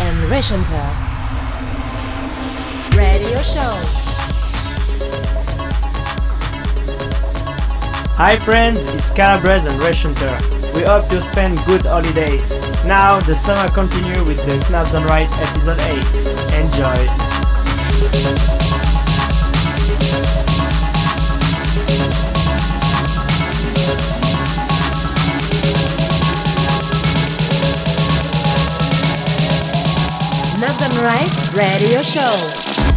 and Rechanter. Radio Show. Hi friends, it's Calabrese and Rechanter. We hope you spend good holidays. Now the summer continue with the Knobs on Right episode 8. Enjoy! Right Radio Show.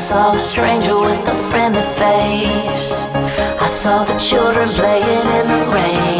saw a stranger with a friendly face. I saw the children playing in the rain.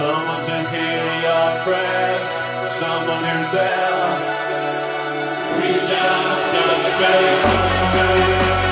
Someone to hear your prayers, someone who's there. Reach out, touch faith.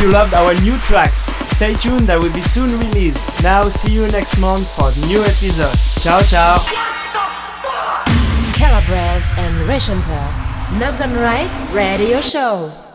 You loved our new tracks. Stay tuned, that will be soon released. Now, see you next month for the new episode. Ciao, ciao. Calabrese and Rechanter. Knobs on Right Radio Show.